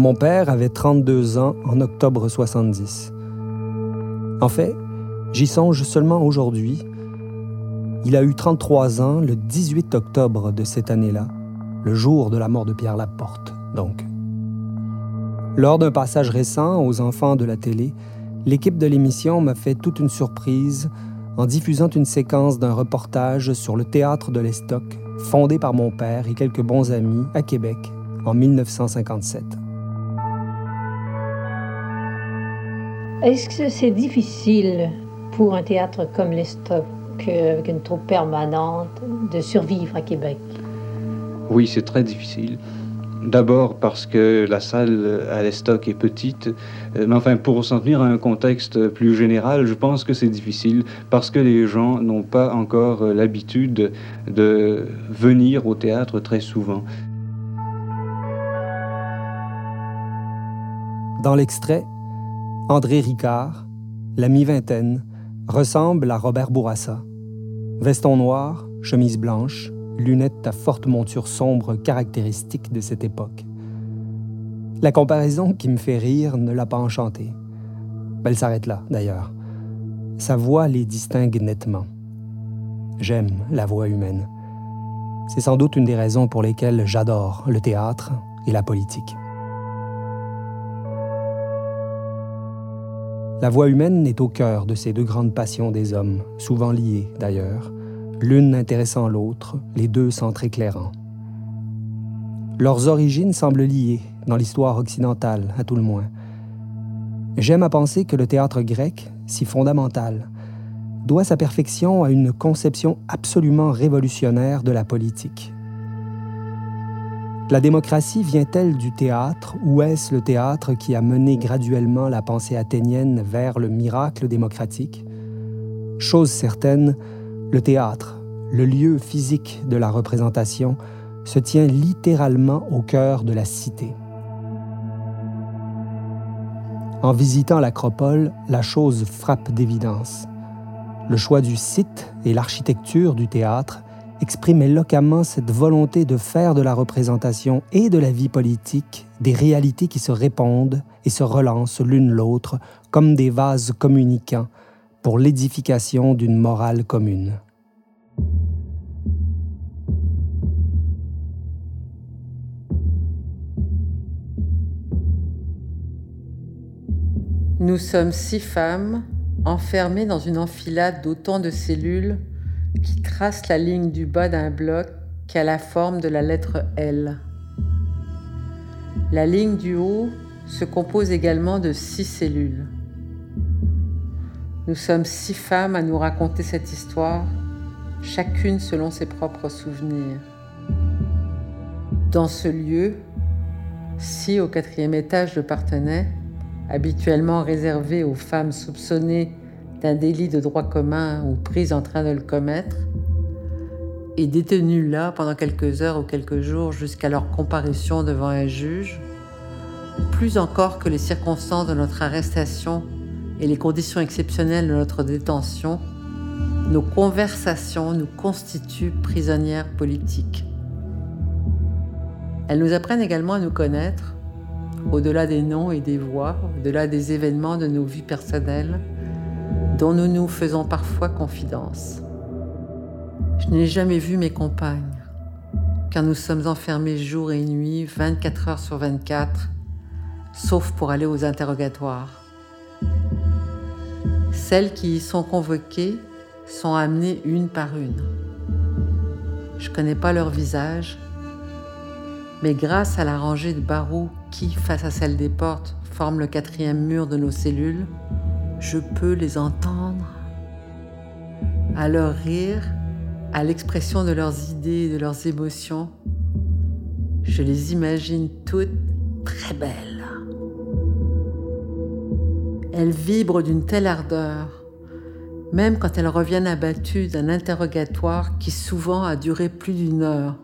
Mon père avait 32 ans en octobre 70. En fait, j'y songe seulement aujourd'hui. Il a eu 33 ans le 18 octobre de cette année-là, le jour de la mort de Pierre Laporte, donc. Lors d'un passage récent aux enfants de la télé, l'équipe de l'émission m'a fait toute une surprise en diffusant une séquence d'un reportage sur le théâtre de l'Estoc, fondé par mon père et quelques bons amis à Québec en 1957. Est-ce que c'est difficile pour un théâtre comme l'Estoc, avec une troupe permanente, de survivre à Québec? Oui, c'est très difficile. D'abord parce que la salle à l'Estoc est petite, euh, mais enfin pour s'en tenir à un contexte plus général, je pense que c'est difficile parce que les gens n'ont pas encore euh, l'habitude de venir au théâtre très souvent. Dans l'extrait, André Ricard, la mi-vingtaine, ressemble à Robert Bourassa. Veston noir, chemise blanche, lunettes à forte monture sombre caractéristique de cette époque. La comparaison qui me fait rire ne l'a pas enchanté. Elle s'arrête là, d'ailleurs. Sa voix les distingue nettement. J'aime la voix humaine. C'est sans doute une des raisons pour lesquelles j'adore le théâtre et la politique. La voix humaine est au cœur de ces deux grandes passions des hommes, souvent liées d'ailleurs, l'une intéressant l'autre, les deux s'entre-éclairant. Leurs origines semblent liées, dans l'histoire occidentale, à tout le moins. J'aime à penser que le théâtre grec, si fondamental, doit sa perfection à une conception absolument révolutionnaire de la politique. La démocratie vient-elle du théâtre ou est-ce le théâtre qui a mené graduellement la pensée athénienne vers le miracle démocratique? Chose certaine, le théâtre, le lieu physique de la représentation, se tient littéralement au cœur de la cité. En visitant l'acropole, la chose frappe d'évidence. Le choix du site et l'architecture du théâtre expriment éloquemment cette volonté de faire de la représentation et de la vie politique des réalités qui se répondent et se relancent l'une l'autre comme des vases communicants pour l'édification d'une morale commune. Nous sommes six femmes enfermées dans une enfilade d'autant de cellules qui tracent la ligne du bas d'un bloc qui a la forme de la lettre L. La ligne du haut se compose également de six cellules. Nous sommes six femmes à nous raconter cette histoire, chacune selon ses propres souvenirs. Dans ce lieu, si au quatrième étage de Partenay, habituellement réservé aux femmes soupçonnées d'un délit de droit commun ou prises en train de le commettre, et détenues là pendant quelques heures ou quelques jours jusqu'à leur comparution devant un juge, plus encore que les circonstances de notre arrestation et les conditions exceptionnelles de notre détention, nos conversations nous constituent prisonnières politiques. Elles nous apprennent également à nous connaître, au-delà des noms et des voix, au-delà des événements de nos vies personnelles, dont nous nous faisons parfois confidence. Je n'ai jamais vu mes compagnes, car nous sommes enfermés jour et nuit, 24 heures sur 24, sauf pour aller aux interrogatoires. Celles qui y sont convoquées sont amenées une par une. Je ne connais pas leur visage, mais grâce à la rangée de barreaux qui, face à celle des portes, forme le quatrième mur de nos cellules, je peux les entendre. À leur rire, à l'expression de leurs idées de leurs émotions, je les imagine toutes très belles. Elles vibrent d'une telle ardeur, même quand elles reviennent abattues d'un interrogatoire qui souvent a duré plus d'une heure.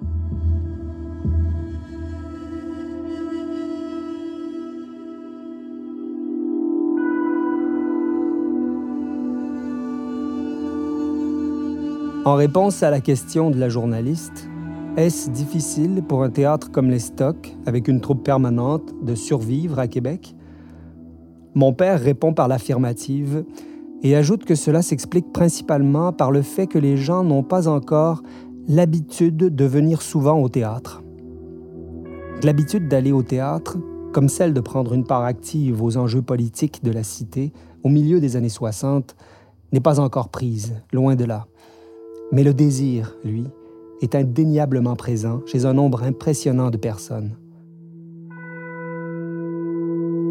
En réponse à la question de la journaliste, Est-ce difficile pour un théâtre comme les Stocks, avec une troupe permanente, de survivre à Québec? Mon père répond par l'affirmative et ajoute que cela s'explique principalement par le fait que les gens n'ont pas encore l'habitude de venir souvent au théâtre. L'habitude d'aller au théâtre, comme celle de prendre une part active aux enjeux politiques de la cité au milieu des années 60, n'est pas encore prise, loin de là. Mais le désir, lui, est indéniablement présent chez un nombre impressionnant de personnes.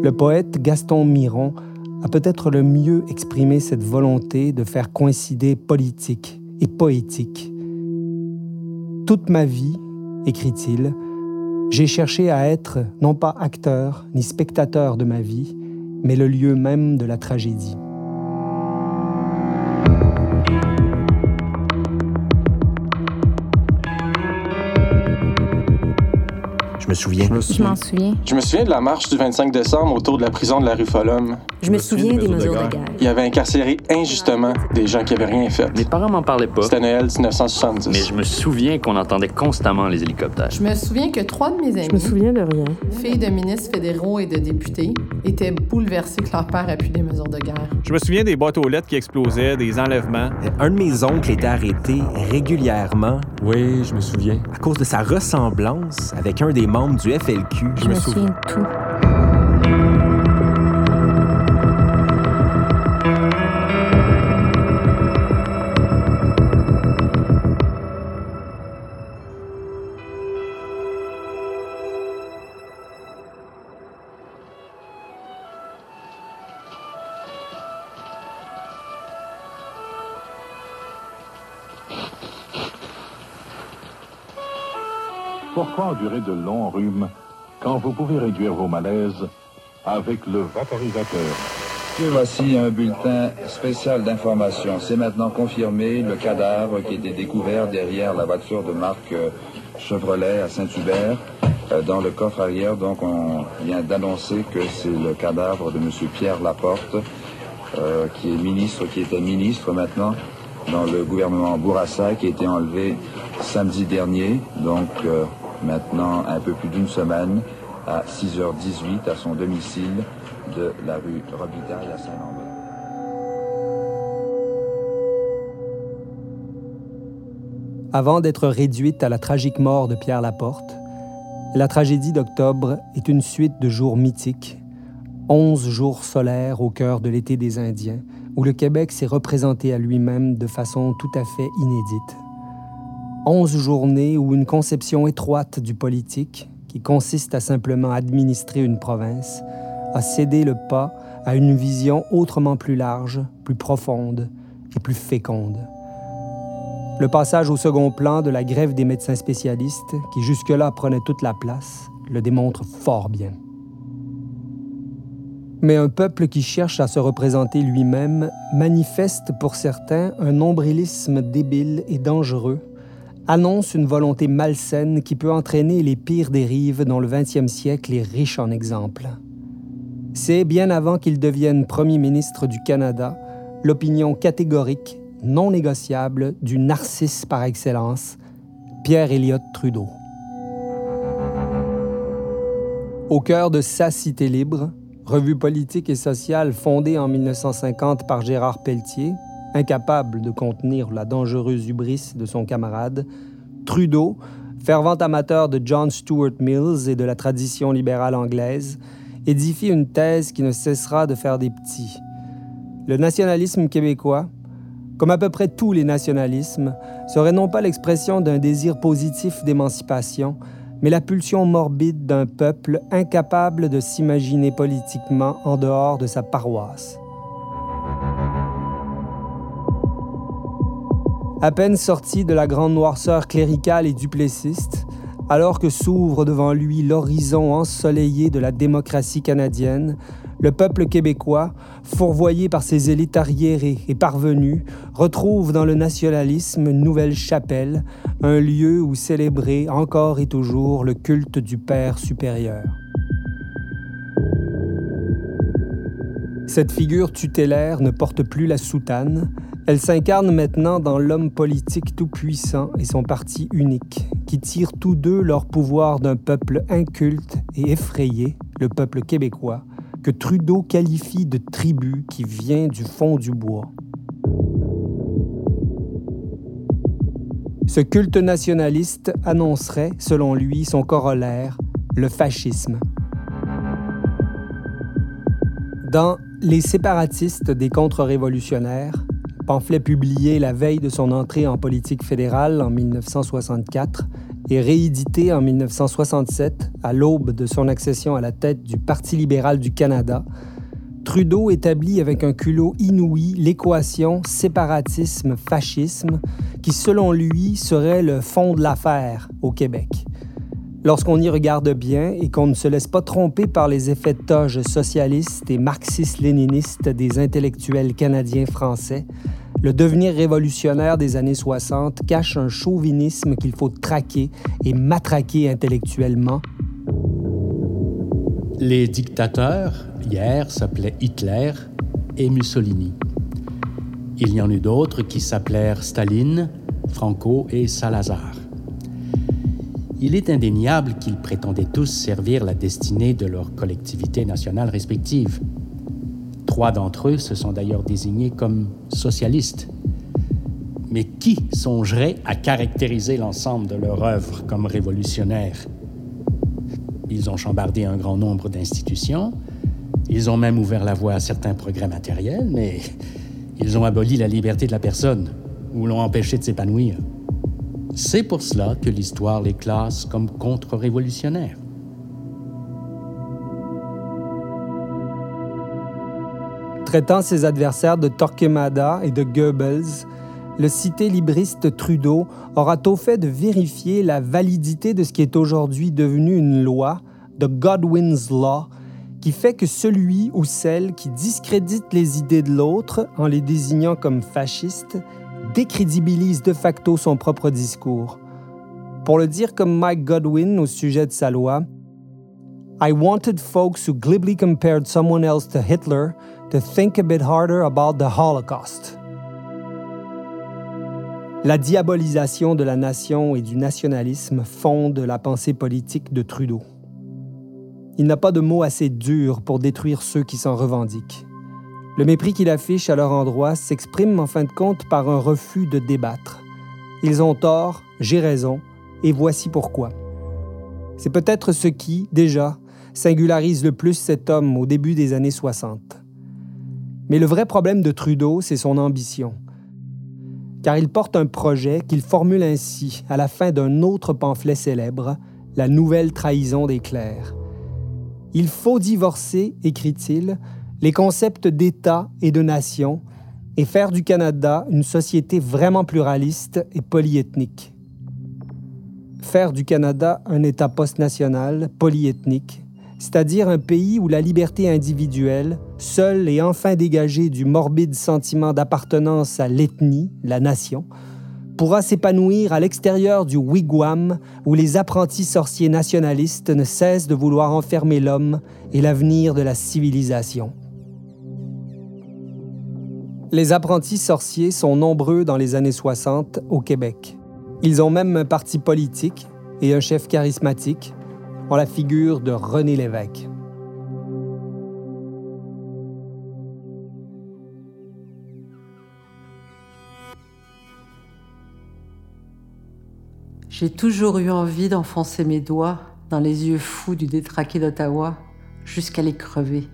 Le poète Gaston Miron a peut-être le mieux exprimé cette volonté de faire coïncider politique et poétique. Toute ma vie, écrit-il, j'ai cherché à être non pas acteur ni spectateur de ma vie, mais le lieu même de la tragédie. Je me souviens. Je m'en souviens. Je me souviens de la marche du 25 décembre autour de la prison de la rue Follum. Je me souviens des mesures de guerre. Il y avait incarcéré injustement des gens qui avaient rien fait. Mes parents m'en parlaient pas. C'était Noël 1970. Mais je me souviens qu'on entendait constamment les hélicoptères. Je me souviens que trois de mes amis, Je me souviens de rien. filles de ministres fédéraux et de députés, étaient bouleversés que leur père appuie des mesures de guerre. Je me souviens des boîtes aux lettres qui explosaient, des enlèvements. Un de mes oncles était arrêté régulièrement Oui, je me souviens. à cause de sa ressemblance avec un des membres du FLQ. Je me souviens de tout. Pourquoi endurer de longs rhumes quand vous pouvez réduire vos malaises avec le vaporisateur? Voici un bulletin spécial d'information. C'est maintenant confirmé le cadavre qui a été découvert derrière la voiture de marque euh, Chevrolet à Saint-Hubert. euh, Dans le coffre arrière, donc on vient d'annoncer que c'est le cadavre de M. Pierre Laporte, euh, qui est ministre, qui était ministre maintenant dans le gouvernement Bourassa, qui a été enlevé samedi dernier, donc maintenant un peu plus d'une semaine, à 6h18 à son domicile de la rue Robitaille à Saint-Lambert. Avant d'être réduite à la tragique mort de Pierre Laporte, la tragédie d'octobre est une suite de jours mythiques, onze jours solaires au cœur de l'été des Indiens, où le Québec s'est représenté à lui-même de façon tout à fait inédite. Onze journées où une conception étroite du politique, qui consiste à simplement administrer une province, a cédé le pas à une vision autrement plus large, plus profonde et plus féconde. Le passage au second plan de la grève des médecins spécialistes, qui jusque-là prenait toute la place, le démontre fort bien. Mais un peuple qui cherche à se représenter lui-même manifeste pour certains un nombrilisme débile et dangereux, annonce une volonté malsaine qui peut entraîner les pires dérives dont le 20e siècle est riche en exemples. C'est bien avant qu'il devienne Premier ministre du Canada, l'opinion catégorique, non négociable du narcisse par excellence, Pierre Elliott Trudeau. Au cœur de sa cité libre, revue politique et sociale fondée en 1950 par Gérard Pelletier, incapable de contenir la dangereuse hubris de son camarade, Trudeau, fervent amateur de John Stuart Mills et de la tradition libérale anglaise, édifie une thèse qui ne cessera de faire des petits. Le nationalisme québécois, comme à peu près tous les nationalismes, serait non pas l'expression d'un désir positif d'émancipation, mais la pulsion morbide d'un peuple incapable de s'imaginer politiquement en dehors de sa paroisse. À peine sorti de la grande noirceur cléricale et duplessiste, alors que s'ouvre devant lui l'horizon ensoleillé de la démocratie canadienne, le peuple québécois, fourvoyé par ses élites arriérées et parvenues, retrouve dans le nationalisme une nouvelle chapelle, un lieu où célébrer encore et toujours le culte du Père supérieur. Cette figure tutélaire ne porte plus la soutane, elle s'incarne maintenant dans l'homme politique tout-puissant et son parti unique, qui tirent tous deux leur pouvoir d'un peuple inculte et effrayé, le peuple québécois, que Trudeau qualifie de tribu qui vient du fond du bois. Ce culte nationaliste annoncerait, selon lui, son corollaire, le fascisme. Dans Les séparatistes des contre-révolutionnaires, pamphlet publié la veille de son entrée en politique fédérale en 1964 et réédité en 1967 à l'aube de son accession à la tête du Parti libéral du Canada, Trudeau établit avec un culot inouï l'équation séparatisme-fascisme qui, selon lui, serait le fond de l'affaire au Québec. Lorsqu'on y regarde bien et qu'on ne se laisse pas tromper par les effets de toge socialistes et marxistes-léninistes des intellectuels canadiens français, le devenir révolutionnaire des années 60 cache un chauvinisme qu'il faut traquer et matraquer intellectuellement. Les dictateurs, hier, s'appelaient Hitler et Mussolini. Il y en eut d'autres qui s'appelèrent Staline, Franco et Salazar. Il est indéniable qu'ils prétendaient tous servir la destinée de leurs collectivités nationales respectives. Trois d'entre eux se sont d'ailleurs désignés comme socialistes. Mais qui songerait à caractériser l'ensemble de leur œuvre comme révolutionnaire? Ils ont chambardé un grand nombre d'institutions, ils ont même ouvert la voie à certains progrès matériels, mais ils ont aboli la liberté de la personne ou l'ont empêché de s'épanouir. C'est pour cela que l'histoire les classe comme contre-révolutionnaires. Traitant ses adversaires de Torquemada et de Goebbels, le cité libriste Trudeau aura tôt fait de vérifier la validité de ce qui est aujourd'hui devenu une loi, de Godwin's Law, qui fait que celui ou celle qui discrédite les idées de l'autre en les désignant comme fascistes décrédibilise de facto son propre discours. Pour le dire comme Mike Godwin au sujet de sa loi, I wanted folks who glibly compared someone else to Hitler to think a bit harder about the Holocaust. La diabolisation de la nation et du nationalisme fonde la pensée politique de Trudeau. Il n'a pas de mots assez durs pour détruire ceux qui s'en revendiquent. Le mépris qu'il affiche à leur endroit s'exprime en fin de compte par un refus de débattre. Ils ont tort, j'ai raison, et voici pourquoi. C'est peut-être ce qui, déjà, singularise le plus cet homme au début des années 60. Mais le vrai problème de Trudeau, c'est son ambition. Car il porte un projet qu'il formule ainsi à la fin d'un autre pamphlet célèbre, La nouvelle trahison des clercs. Il faut divorcer, écrit-il, les concepts d'État et de nation et faire du Canada une société vraiment pluraliste et polyethnique. Faire du Canada un État post-national, polyethnique, c'est-à-dire un pays où la liberté individuelle, seule et enfin dégagée du morbide sentiment d'appartenance à l'ethnie, la nation, pourra s'épanouir à l'extérieur du wigwam où les apprentis sorciers nationalistes ne cessent de vouloir enfermer l'homme et l'avenir de la civilisation. Les apprentis sorciers sont nombreux dans les années 60 au Québec. Ils ont même un parti politique et un chef charismatique, en la figure de René Lévesque. J'ai toujours eu envie d'enfoncer mes doigts dans les yeux fous du détraqué d'Ottawa jusqu'à les crever.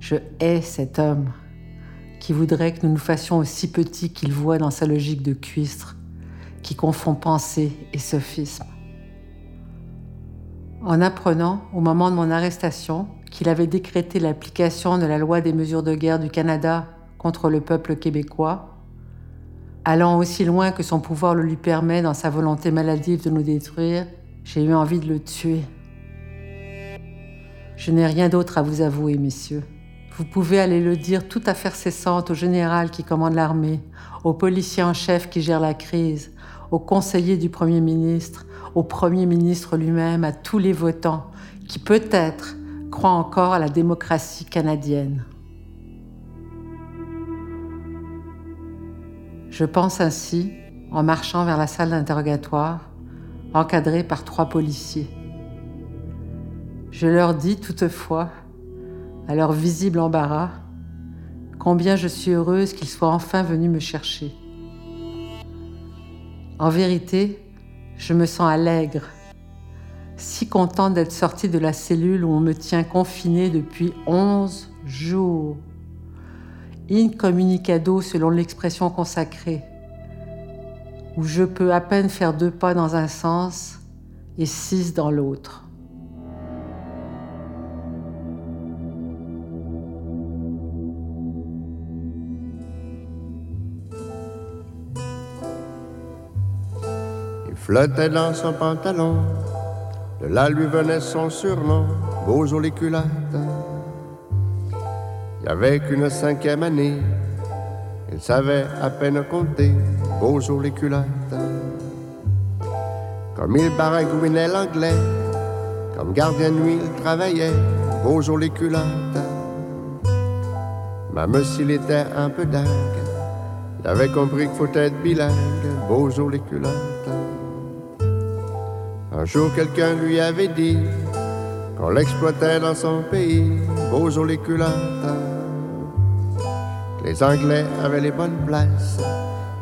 Je hais cet homme qui voudrait que nous nous fassions aussi petits qu'il voit dans sa logique de cuistre, qui confond pensée et sophisme. En apprenant, au moment de mon arrestation, qu'il avait décrété l'application de la loi des mesures de guerre du Canada contre le peuple québécois, allant aussi loin que son pouvoir le lui permet dans sa volonté maladive de nous détruire, j'ai eu envie de le tuer. Je n'ai rien d'autre à vous avouer, messieurs. Vous pouvez aller le dire tout à fait cessante au général qui commande l'armée, au policier en chef qui gère la crise, au conseiller du Premier ministre, au Premier ministre lui-même, à tous les votants qui peut-être croient encore à la démocratie canadienne. Je pense ainsi, en marchant vers la salle d'interrogatoire, encadrée par trois policiers. Je leur dis toutefois, à leur visible embarras, combien je suis heureuse qu'ils soient enfin venus me chercher. En vérité, je me sens allègre, si contente d'être sortie de la cellule où on me tient confinée depuis onze jours. Incommunicado selon l'expression consacrée, où je peux à peine faire deux pas dans un sens et six dans l'autre. Flottait dans son pantalon, de là lui venait son surnom, Bozo les culottes. Il avait qu'une cinquième année, il savait à peine compter, Bozo les culottes. Comme il baragouinait l'anglais, comme gardien de nuit il travaillait, Bozo les culottes. Même s'il était un peu dingue, il avait compris qu'il faut être bilingue, Bozo les culottes. Un jour, quelqu'un lui avait dit qu'on l'exploitait dans son pays, les culottes. Les Anglais avaient les bonnes places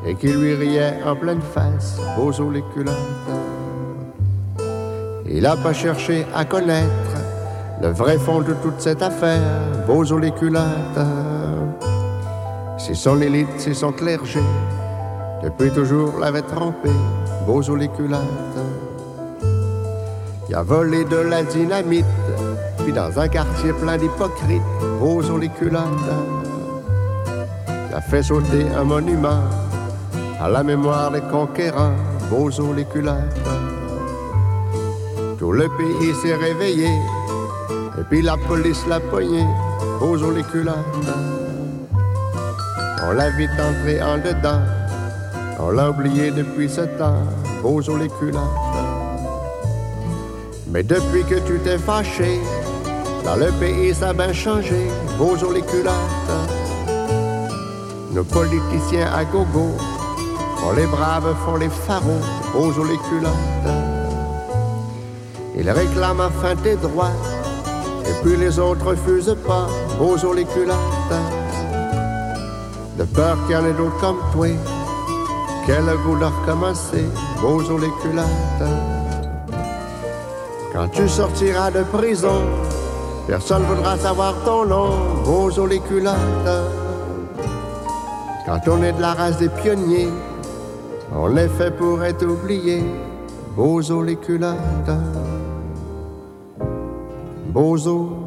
et qu'ils lui riaient en pleine face, les culottes. Il n'a pas cherché à connaître le vrai fond de toute cette affaire, les culottes. C'est son élite, c'est son clergé, depuis toujours l'avait les culottes. Il a volé de la dynamite, puis dans un quartier plein d'hypocrites, Bozo les. Il a fait sauter un monument à la mémoire des conquérants, Bozo les. Tout le pays s'est réveillé, et puis la police l'a poigné, Bozo les. On l'a vite entré en dedans, on l'a oublié depuis ce temps, Bozo les. Mais depuis que tu t'es fâché, dans le pays ça a bien changé, Bozo les culottes. Nos politiciens à gogo font les braves, font les pharaons, Bozo les culottes. Ils réclament enfin tes droits, et puis les autres refusent pas, Bozo les culottes. De peur qu'il y en ait d'autres comme toi, qu'elle a voulu recommencer, Bozo les culottes. Quand tu sortiras de prison, personne voudra savoir ton nom, Bozo les. Quand on est de la race des pionniers, on est fait pour être oublié, Bozo les culottes. Bozo.